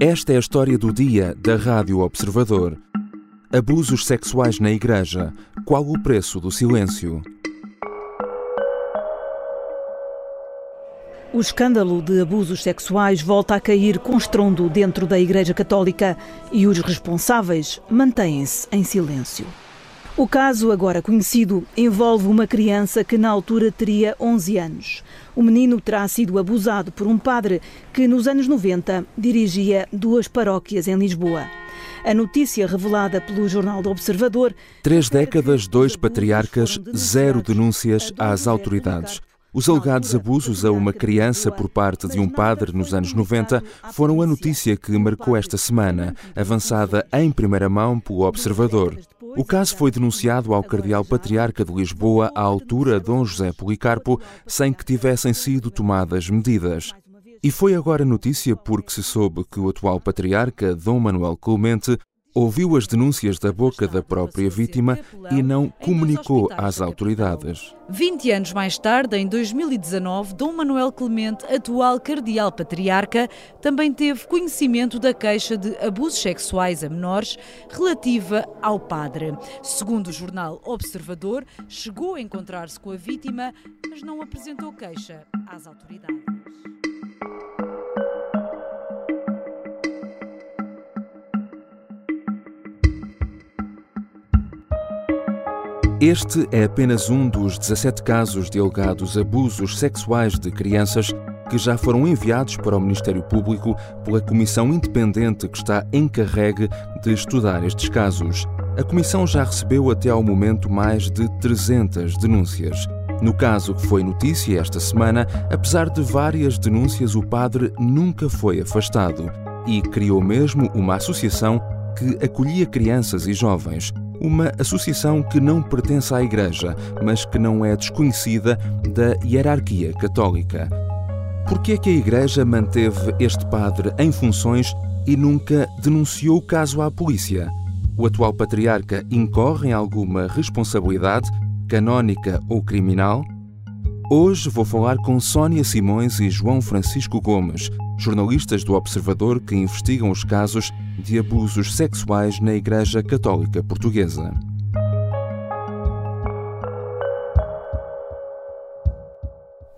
Esta é a história do dia da Rádio Observador. Abusos sexuais na Igreja. Qual o preço do silêncio? O escândalo de abusos sexuais volta a cair com estrondo dentro da Igreja Católica e os responsáveis mantêm-se em silêncio. O caso, agora conhecido, envolve uma criança que na altura teria 11 anos. O menino terá sido abusado por um padre que, nos anos 90, dirigia duas paróquias em Lisboa. A notícia revelada pelo Jornal do Observador. Três décadas, dois patriarcas, zero denúncias às autoridades. Os alegados abusos a uma criança por parte de um padre nos anos 90 foram a notícia que marcou esta semana, avançada em primeira mão pelo Observador. O caso foi denunciado ao Cardeal Patriarca de Lisboa à altura Dom José Policarpo, sem que tivessem sido tomadas medidas. E foi agora notícia porque se soube que o atual patriarca, Dom Manuel Clemente, ouviu as denúncias da boca da própria vítima e não comunicou às autoridades. 20 anos mais tarde, em 2019, Dom Manuel Clemente, atual cardeal patriarca, também teve conhecimento da queixa de abusos sexuais a menores relativa ao padre. Segundo o jornal Observador, chegou a encontrar-se com a vítima, mas não apresentou queixa às autoridades. Este é apenas um dos 17 casos de alegados abusos sexuais de crianças que já foram enviados para o Ministério Público pela Comissão Independente que está encarregue de estudar estes casos. A Comissão já recebeu até ao momento mais de 300 denúncias. No caso que foi notícia esta semana, apesar de várias denúncias, o padre nunca foi afastado e criou mesmo uma associação que acolhia crianças e jovens uma associação que não pertence à Igreja, mas que não é desconhecida da hierarquia católica. Por que é que a Igreja manteve este padre em funções e nunca denunciou o caso à polícia? O atual patriarca incorre em alguma responsabilidade, canónica ou criminal? Hoje vou falar com Sónia Simões e João Francisco Gomes, jornalistas do Observador que investigam os casos de abusos sexuais na Igreja Católica Portuguesa.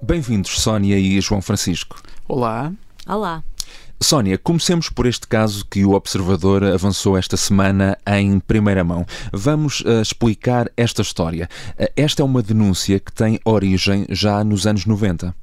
Bem-vindos, Sónia e João Francisco. Olá. Olá. Sónia, comecemos por este caso que o Observador avançou esta semana em primeira mão. Vamos uh, explicar esta história. Uh, esta é uma denúncia que tem origem já nos anos 90.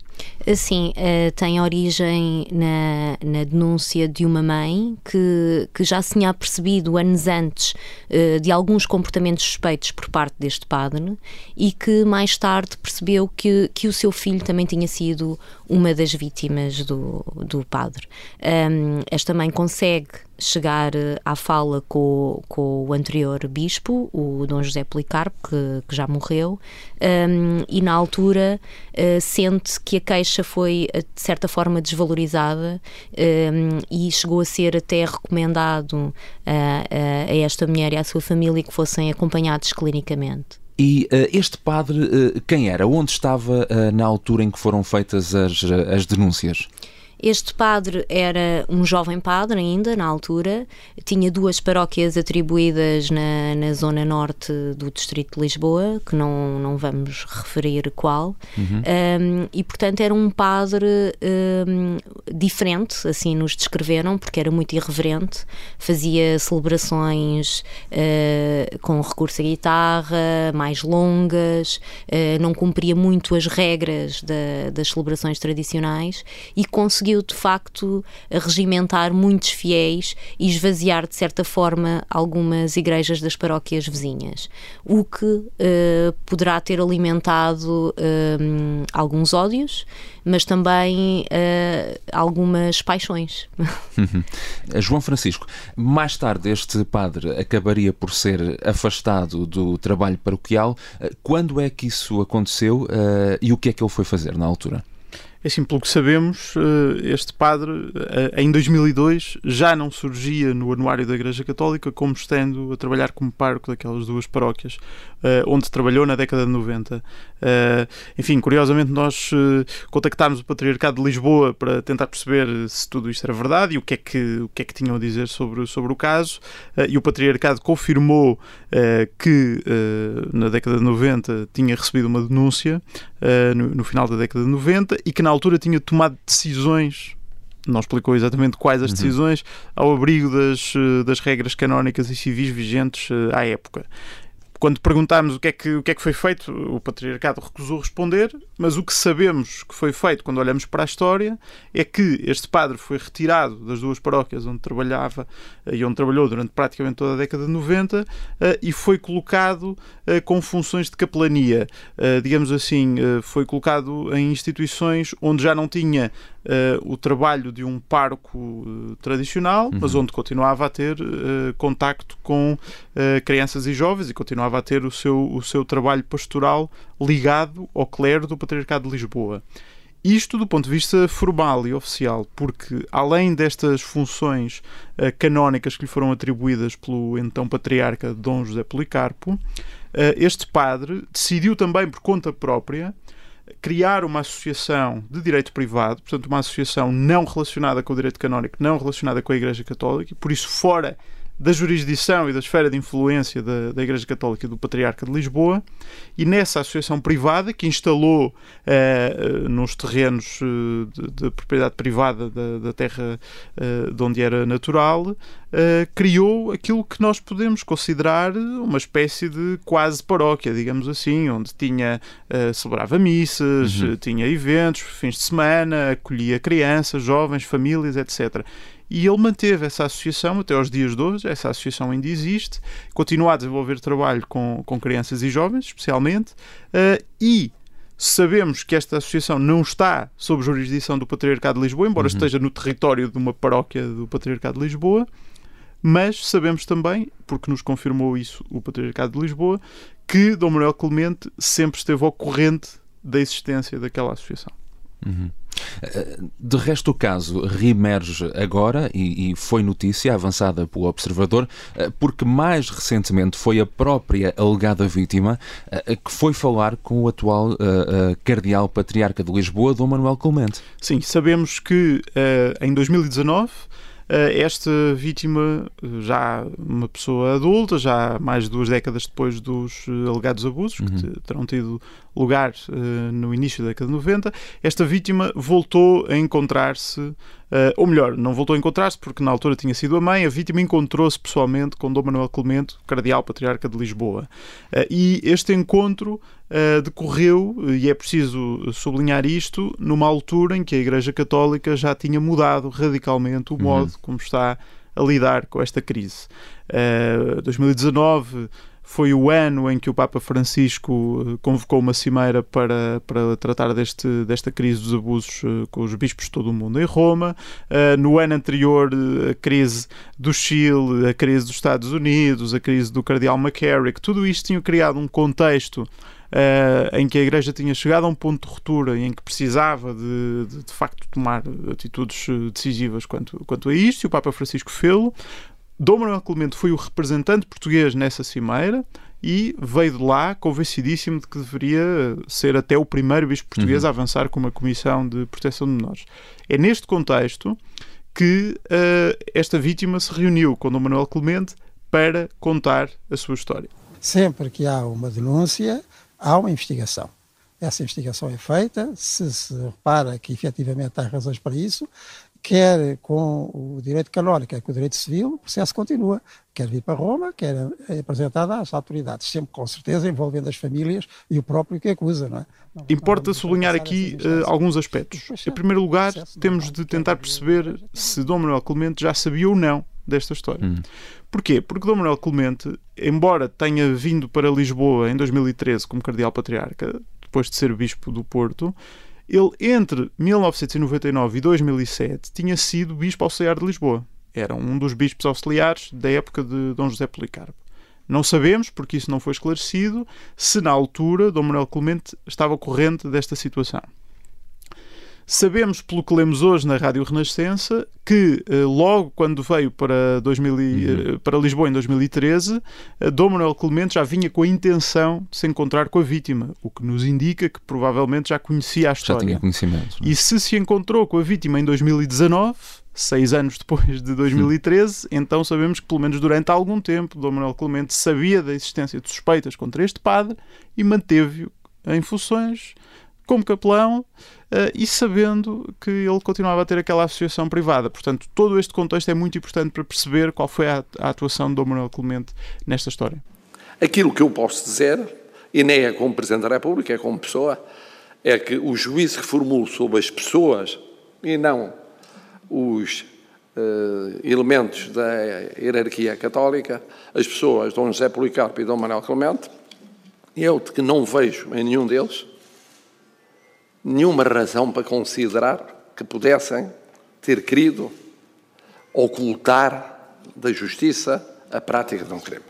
Sim, uh, tem origem na, na, denúncia de uma mãe que, que já se tinha percebido anos antes uh, de alguns comportamentos suspeitos por parte deste padre e que mais tarde percebeu que, que o seu filho também tinha sido uma das vítimas do, do padre. Um, esta mãe consegue chegar eh, à fala com, com o anterior bispo, o Dom José Policarpo, que, que já morreu, um, e na altura uh, sente que a queixa foi eh, de certa forma desvalorizada um, e chegou a ser até recomendado uh, a esta mulher e à sua família que fossem acompanhados clinicamente. E uh, este padre, uh, quem era? Onde estava uh, na altura em que foram feitas as, as denúncias? Este padre era um jovem padre ainda, na altura, tinha duas paróquias atribuídas na, na zona norte do distrito de Lisboa, que não, não vamos referir qual, uhum. um, e portanto era um padre um, diferente, assim nos descreveram, porque era muito irreverente, fazia celebrações uh, com recurso à guitarra, mais longas, uh, não cumpria muito as regras da, das celebrações tradicionais e conseguiu conseguiu de facto regimentar muitos fiéis e esvaziar de certa forma algumas igrejas das paróquias vizinhas, o que uh, poderá ter alimentado uh, alguns ódios, mas também uh, algumas paixões. João Francisco, mais tarde este padre acabaria por ser afastado do trabalho paroquial. Quando é que isso aconteceu e o que é que ele foi fazer na altura? É assim, pelo que sabemos, eh, este padre, eh, em 2002, já não surgia no Anuário da Igreja Católica como estando a trabalhar como pároco daquelas duas paróquias, eh, onde trabalhou na década de 90. Enfim, curiosamente, nós contactámos o Patriarcado de Lisboa para tentar perceber se tudo isto era verdade e o que é que, o que, é que tinham a dizer sobre, sobre o caso, e o Patriarcado confirmou que na década de 90 tinha recebido uma denúncia no, no final da década de 90 e que na altura tinha tomado decisões não explicou exatamente quais as uhum. decisões, ao abrigo das, eh, das regras canónicas e civis vigentes eh, à época. Quando perguntámos o que, é que, o que é que foi feito, o patriarcado recusou responder, mas o que sabemos que foi feito quando olhamos para a história é que este padre foi retirado das duas paróquias onde trabalhava eh, e onde trabalhou durante praticamente toda a década de 90 eh, e foi colocado eh, com funções de capelania. Digamos assim, foi colocado em instituições onde já não tinha o trabalho de um parco tradicional, uhum. mas onde continuava a ter contacto com crianças e jovens e continuava a ter o seu, o seu trabalho pastoral ligado ao clero do Patriarcado de Lisboa. Isto do ponto de vista formal e oficial, porque além destas funções canónicas que lhe foram atribuídas pelo então patriarca Dom José Policarpo, este padre decidiu também por conta própria criar uma associação de direito privado, portanto, uma associação não relacionada com o direito canónico, não relacionada com a Igreja Católica, por isso fora da jurisdição e da esfera de influência da, da Igreja Católica do Patriarca de Lisboa, e nessa associação privada, que instalou uh, nos terrenos uh, de, de, propriedade privada da, da terra de onde era natural, criou aquilo que nós podemos considerar uma espécie de quase paróquia, digamos assim, onde tinha celebrava missas, uhum. tinha eventos, fins de semana, acolhia crianças, jovens, famílias, etc. E ele manteve essa associação até aos dias de hoje, essa associação ainda existe, continua a desenvolver trabalho com, com crianças e jovens, especialmente, uh, e sabemos que esta associação não está sob jurisdição do Patriarcado de Lisboa, embora uhum. esteja no território de uma paróquia do Patriarcado de Lisboa, mas sabemos também, porque nos confirmou isso o Patriarcado de Lisboa, que Dom Manuel Clemente sempre esteve ao corrente da existência daquela associação. Uhum. De resto, o caso reemerge agora e, e, foi notícia avançada pelo Observador, eh, porque mais recentemente foi a própria alegada vítima eh, que foi falar com o atual uh, Cardeal Patriarca de Lisboa, Dom Manuel Clemente. Sim, sabemos que em 2019 esta vítima, já uma pessoa adulta, já mais de duas décadas depois dos alegados abusos, uhum. que terão tido lugar uh, no início da década de 90, esta vítima voltou a encontrar-se, uh, ou melhor, não voltou a encontrar-se porque na altura tinha sido a mãe, a vítima encontrou-se pessoalmente com Dom Manuel Clemente, cardeal patriarca de Lisboa. Uh, e este encontro decorreu, e é preciso sublinhar isto, numa altura em que a Igreja Católica já tinha mudado radicalmente o uhum. modo uhum. como está a lidar com esta crise. 2019 foi o ano em que o Papa Francisco eh, convocou uma cimeira para, para tratar deste, desta crise dos abusos eh, com os bispos de todo o mundo em Roma. Uh, no ano anterior, a crise do Chile, a crise dos Estados Unidos, a crise do Cardeal McCarrick, tudo isto tinha criado um contexto Uh, em que a Igreja tinha chegado a um ponto de ruptura em que precisava de, de, de facto tomar atitudes decisivas quanto, quanto a isto, e o Papa Francisco fê-lo. Dom Manuel Clemente foi o representante português nessa cimeira e veio de lá convencidíssimo de que deveria ser até o primeiro bispo português uhum. a avançar com uma comissão de proteção de menores. É neste contexto que uh, esta vítima se reuniu com Dom Manuel Clemente para contar a sua história. Sempre que há uma denúncia, há uma investigação. Essa investigação é feita, se se repara que efetivamente há razões para isso, quer com o direito canónico, quer com o direito civil, o processo continua. Quer vir para Roma, quer é apresentado às autoridades, sempre com certeza envolvendo as famílias e o próprio que acusa. Não é? Não, Importa sublinhar aqui uh, alguns aspectos. Em primeiro lugar, temos de tentar perceber se Dom Manuel Clemente já sabia ou não desta história. Hum. Porquê? Porque Dom Manuel Clemente, embora tenha vindo para Lisboa em 2013 como cardeal patriarca, depois de ser bispo do Porto, ele, entre 1999 e 2007, tinha sido bispo auxiliar de Lisboa. Era um dos bispos auxiliares da época de Dom José Policarpo. Não sabemos, porque isso não foi esclarecido, se na altura Dom Manuel Clemente estava corrente desta situação. Sabemos, pelo que lemos hoje na Rádio Renascença, que eh, logo quando veio para, 2000, uhum. para Lisboa em 2013, Dom Manuel Clemente já vinha com a intenção de se encontrar com a vítima, o que nos indica que provavelmente já conhecia a história. Já tinha conhecimento. É? E se se encontrou com a vítima em 2019, seis anos depois de 2013, então sabemos que pelo menos durante algum tempo Dom Manuel Clemente sabia da existência de suspeitas contra este padre e manteve-o em funções como capelão Uh, e sabendo que ele continuava a ter aquela associação privada. Portanto, todo este contexto é muito importante para perceber qual foi a, atuação de Dom Manuel Clemente nesta história. Aquilo que eu posso dizer, e nem é como Presidente da República, é como pessoa, é que o juízo que formulo sobre as pessoas e não os uh, elementos da hierarquia católica, as pessoas, Dom José Policarpo e Dom Manuel Clemente, eu que não vejo em nenhum deles nenhuma razão para considerar que pudessem ter querido ocultar da justiça a prática de um crime.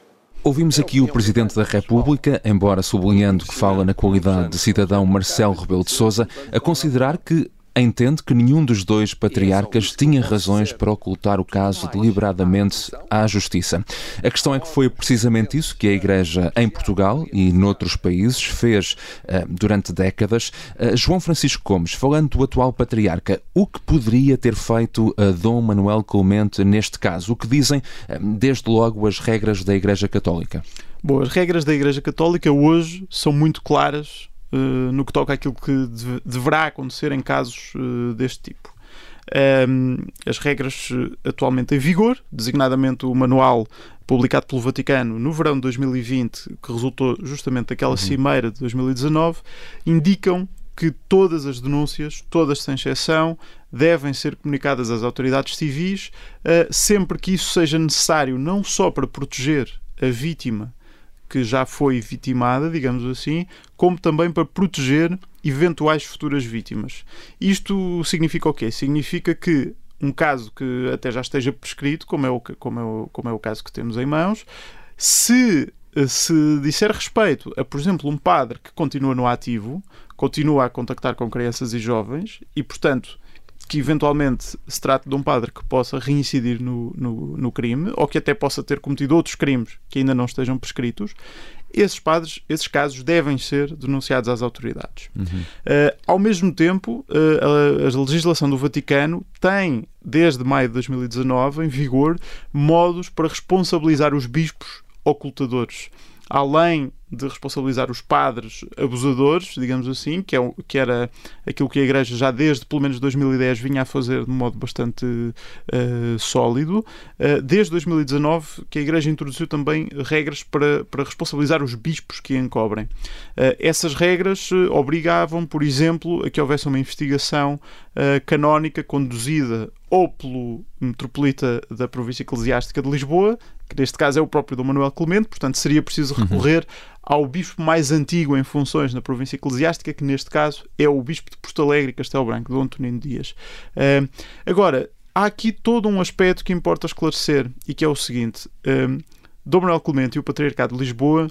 Ouvimos aqui o Presidente da República, embora sublinhando que fala na qualidade de cidadão Marcelo Rebelo de Sousa, a considerar que entende que nenhum dos dois patriarcas tinha razões para ocultar o caso deliberadamente à Justiça. A questão é que foi precisamente isso que a Igreja em Portugal e noutros países fez uh, durante décadas. Uh, João Francisco Gomes, falando do atual patriarca, o que poderia ter feito a Dom Manuel Clemente neste caso? O que dizem, uh, desde logo, as regras da Igreja Católica? Bom, as regras da Igreja Católica hoje são muito claras no que toca àquilo que deve, deverá acontecer em casos uh, deste tipo. As regras eh, atualmente em vigor, designadamente o manual publicado pelo Vaticano no verão de 2020, que resultou justamente daquela uhum. cimeira de 2019, indicam que todas as denúncias, todas sem exceção, devem ser comunicadas às autoridades civis, sempre que isso seja necessário, não só para proteger a vítima que já foi vitimada, digamos assim, como também para proteger eventuais futuras vítimas. Isto significa o quê? Significa que um caso que até já esteja prescrito, como é o, como é o, como é o caso que temos em mãos, se se disser respeito a, por exemplo, um padre que continua no ativo, continua a contactar com crianças e jovens e, portanto, que eventualmente se trate de um padre que possa reincidir no, no, no, crime ou que até possa ter cometido outros crimes que ainda não estejam prescritos, esses padres, esses casos devem ser denunciados às autoridades. Uhum. Uh, ao mesmo tempo, uh, a, a legislação do Vaticano tem, desde maio de 2019, em vigor, modos para responsabilizar os bispos ocultadores. Além de responsabilizar os padres abusadores, digamos assim, que, é, que era aquilo que a Igreja já desde pelo menos 2010 vinha a fazer de modo bastante uh, sólido. Uh, desde 2019 que a Igreja introduziu também regras para, para responsabilizar os bispos que encobrem. Uh, essas regras obrigavam, por exemplo, a que houvesse uma investigação canónica conduzida ou pelo metropolita da província eclesiástica de Lisboa, que neste caso é o próprio Dom Manuel Clemente, portanto seria preciso uhum. recorrer uhum ao bispo mais antigo em funções na província eclesiástica, que neste caso é o bispo de Porto Alegre e Castelo Branco, Dom Antonino Dias. Uh, agora, há aqui todo um aspecto que importa esclarecer e que é o seguinte: uh, Dom Manuel Clemente e o Patriarcado de Lisboa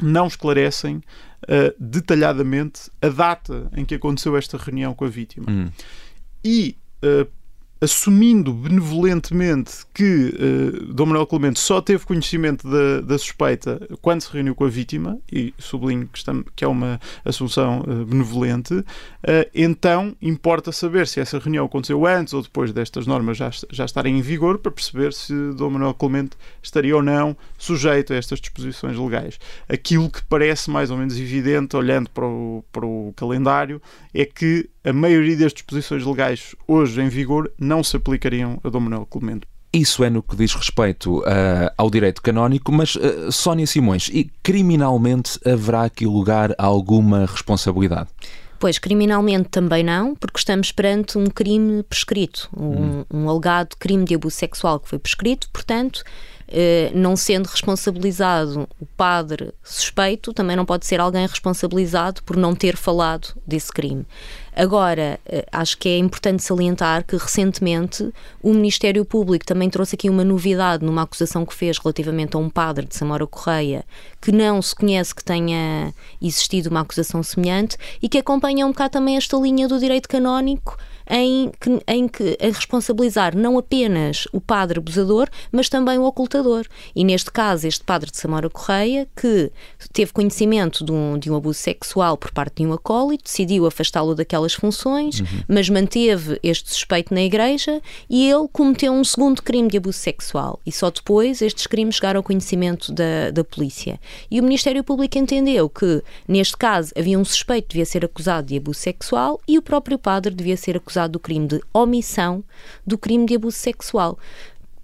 não esclarecem uh, detalhadamente a data em que aconteceu esta reunião com a vítima. Hum. E uh, assumindo benevolentemente que uh, Dom Manuel Clemente só teve conhecimento da, da, suspeita quando se reuniu com a vítima, e sublinho que, estamos, que é uma assunção uh, benevolente, uh, então importa saber se essa reunião aconteceu antes ou depois destas normas já, já estarem em vigor para perceber se Dom Manuel Clemente estaria ou não sujeito a estas disposições legais. Aquilo que parece mais ou menos evidente, olhando para o, para o calendário, é que a maioria das disposições legais hoje em vigor não se aplicariam a Dom Manuel Clemente. Isso é no que diz respeito uh, ao direito canónico, mas uh, Sónia Simões, e criminalmente haverá aqui lugar a alguma responsabilidade? Pois, criminalmente também não, porque estamos perante um crime prescrito, um, hum. um alegado crime de abuso sexual que foi prescrito, portanto, não sendo responsabilizado o padre suspeito, também não pode ser alguém responsabilizado por não ter falado desse crime. Agora, eh, acho que é importante salientar que recentemente o Ministério Público também trouxe aqui uma novidade numa acusação que fez relativamente a um padre de Samora Correia, que não se conhece que tenha existido uma acusação semelhante e que acompanha um bocado também esta linha do direito canónico em que, em que responsabilizar não apenas o padre abusador, mas também o ocultador. E neste caso, este padre de Samora Correia, que teve conhecimento de um, de um abuso sexual por parte de um acólito, decidiu afastá-lo daquelas funções, uhum. mas manteve este suspeito na igreja e ele cometeu um segundo crime de abuso sexual. E só depois estes crimes chegaram ao conhecimento da, da polícia. E o Ministério Público entendeu que, neste caso, havia um suspeito que devia ser acusado de abuso sexual e o próprio padre devia ser acusado acusado do crime de omissão do crime de abuso sexual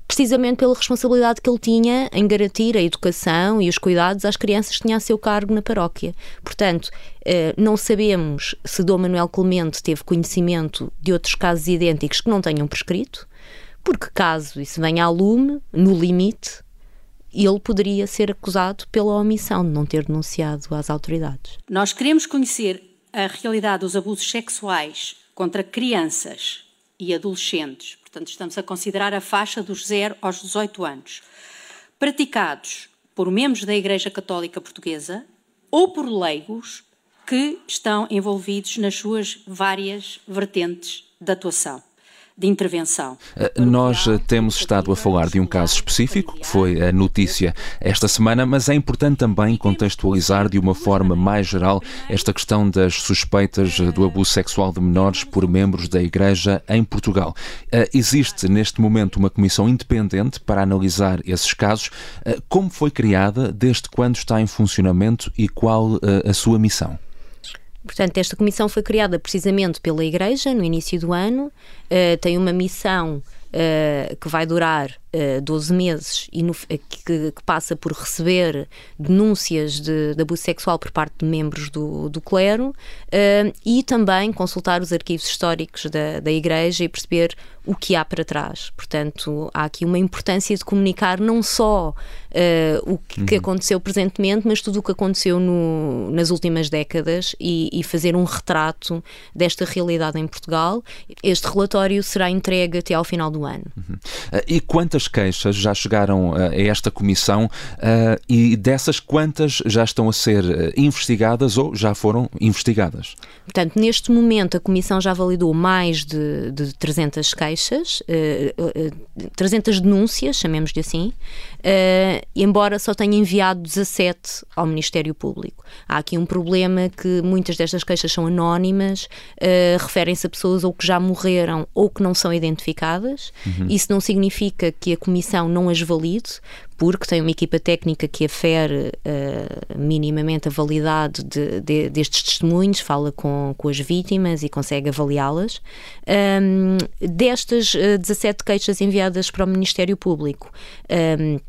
precisamente pela responsabilidade que ele tinha em garantir a educação e os cuidados às crianças que tinham a seu cargo na paróquia. Portanto, eh, não sabemos se Dom Manuel Clemente teve conhecimento de outros casos idênticos que não tenham prescrito, porque caso isso venha à lume, no limite, ele poderia ser acusado pela omissão de não ter denunciado às autoridades. Nós queremos conhecer a realidade dos abusos sexuais contra crianças e adolescentes, portanto, estamos a considerar a faixa dos 0 aos 18 anos, praticados por membros da Igreja Católica Portuguesa ou por leigos que estão envolvidos nas suas várias vertentes de atuação de intervenção. Eh, nós eh, temos estado a falar de um caso específico, que foi a notícia esta semana, mas é importante também contextualizar de uma forma mais geral esta questão das suspeitas eh, do abuso sexual de menores por membros da Igreja em Portugal. Existe neste momento uma comissão independente para analisar esses casos. Como foi criada, desde quando está em funcionamento e qual a sua missão? Portanto, esta comissão foi criada precisamente pela Igreja no início do ano, uh, tem uma missão uh, que vai durar uh, 12 meses e no, que, que, passa por receber denúncias de, de, abuso sexual por parte de membros do, do clero e também consultar os arquivos históricos da, da Igreja e perceber o que há para trás. Portanto, há aqui uma importância de comunicar não só uh, o que, uhum. aconteceu presentemente, mas tudo o que aconteceu no, nas últimas décadas e, e, fazer um retrato desta realidade em Portugal. Este relatório será entregue até ao final do ano. Uhum. Uh, e quantas queixas já chegaram uh, a esta comissão e dessas quantas já estão a ser investigadas ou já foram investigadas? Portanto, neste momento a comissão já validou mais de, de 300 queixas queixas, uh, uh, 300 denúncias, chamemos-lhe assim, embora só tenha enviado 17 ao Ministério Público. Há aqui um problema que muitas destas queixas são anónimas, referem-se a pessoas ou que já morreram ou que não são identificadas. Uhum. Isso não significa que a Comissão não as valide, porque tem uma equipa técnica que afere uh, minimamente a validade de, de, destes testemunhos, fala com, com as vítimas e consegue avaliá-las. Um, destas uh, 17 queixas enviadas para o Ministério Público, um,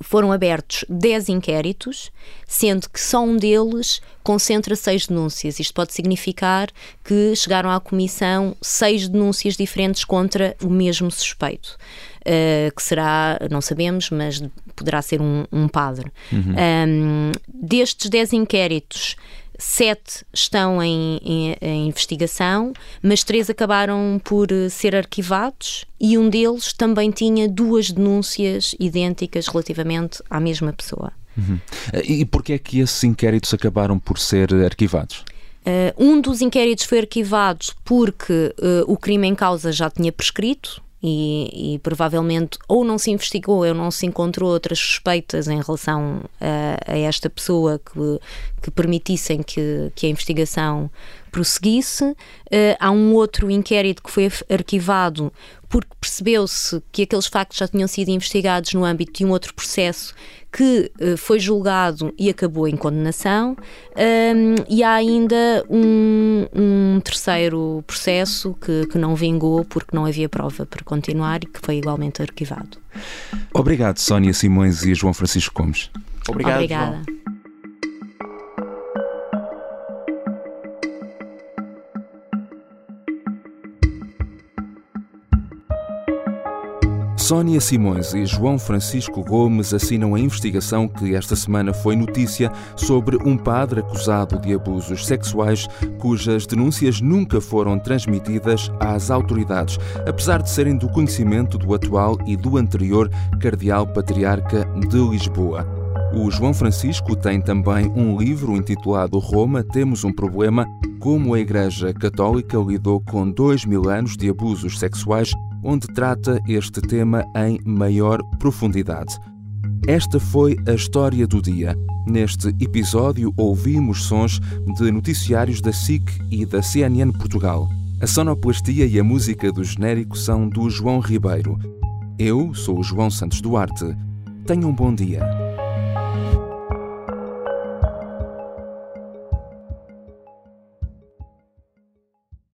foram abertos 10 inquéritos, sendo que só um deles concentra seis denúncias. Isto pode significar que chegaram à Comissão seis denúncias diferentes contra o mesmo suspeito. Uh, que será, não sabemos, mas poderá ser um, um padre. Uhum. Um, destes 10 inquéritos, sete estão em, em, em, investigação, mas três acabaram por eh, ser arquivados e um deles também tinha duas denúncias idênticas relativamente à mesma pessoa. Uhum. E porquê é que esses inquéritos acabaram por ser arquivados? Uh, um dos inquéritos foi arquivado porque uh, o crime em causa já tinha prescrito, e, e, provavelmente ou não se investigou ou não se encontrou outras suspeitas em relação a, a esta pessoa que, que permitissem que, que a investigação prosseguisse. Uh, há um outro inquérito que foi arquivado porque percebeu-se que aqueles factos já tinham sido investigados no âmbito de um outro processo que uh, foi julgado e acabou em condenação, um, e há ainda um, um terceiro processo que, que, não vingou porque não havia prova para continuar e que foi igualmente arquivado. Obrigado, Sónia Simões e João Francisco Gomes. Obrigado, Obrigada. João. Sónia Simões e João Francisco Gomes assinam a investigação que esta semana foi notícia sobre um padre acusado de abusos sexuais cujas denúncias nunca foram transmitidas às autoridades, apesar de serem do conhecimento do atual e do anterior Cardeal Patriarca de Lisboa. O João Francisco tem também um livro intitulado Roma, Temos um Problema, como a Igreja Católica lidou com dois mil anos de abusos sexuais onde trata este tema em maior profundidade. Esta foi a história do dia. Neste episódio ouvimos sons de noticiários da SIC e da CNN Portugal. A sonoplastia e a música do genérico são do João Ribeiro. Eu sou o João Santos Duarte. Tenham um bom dia.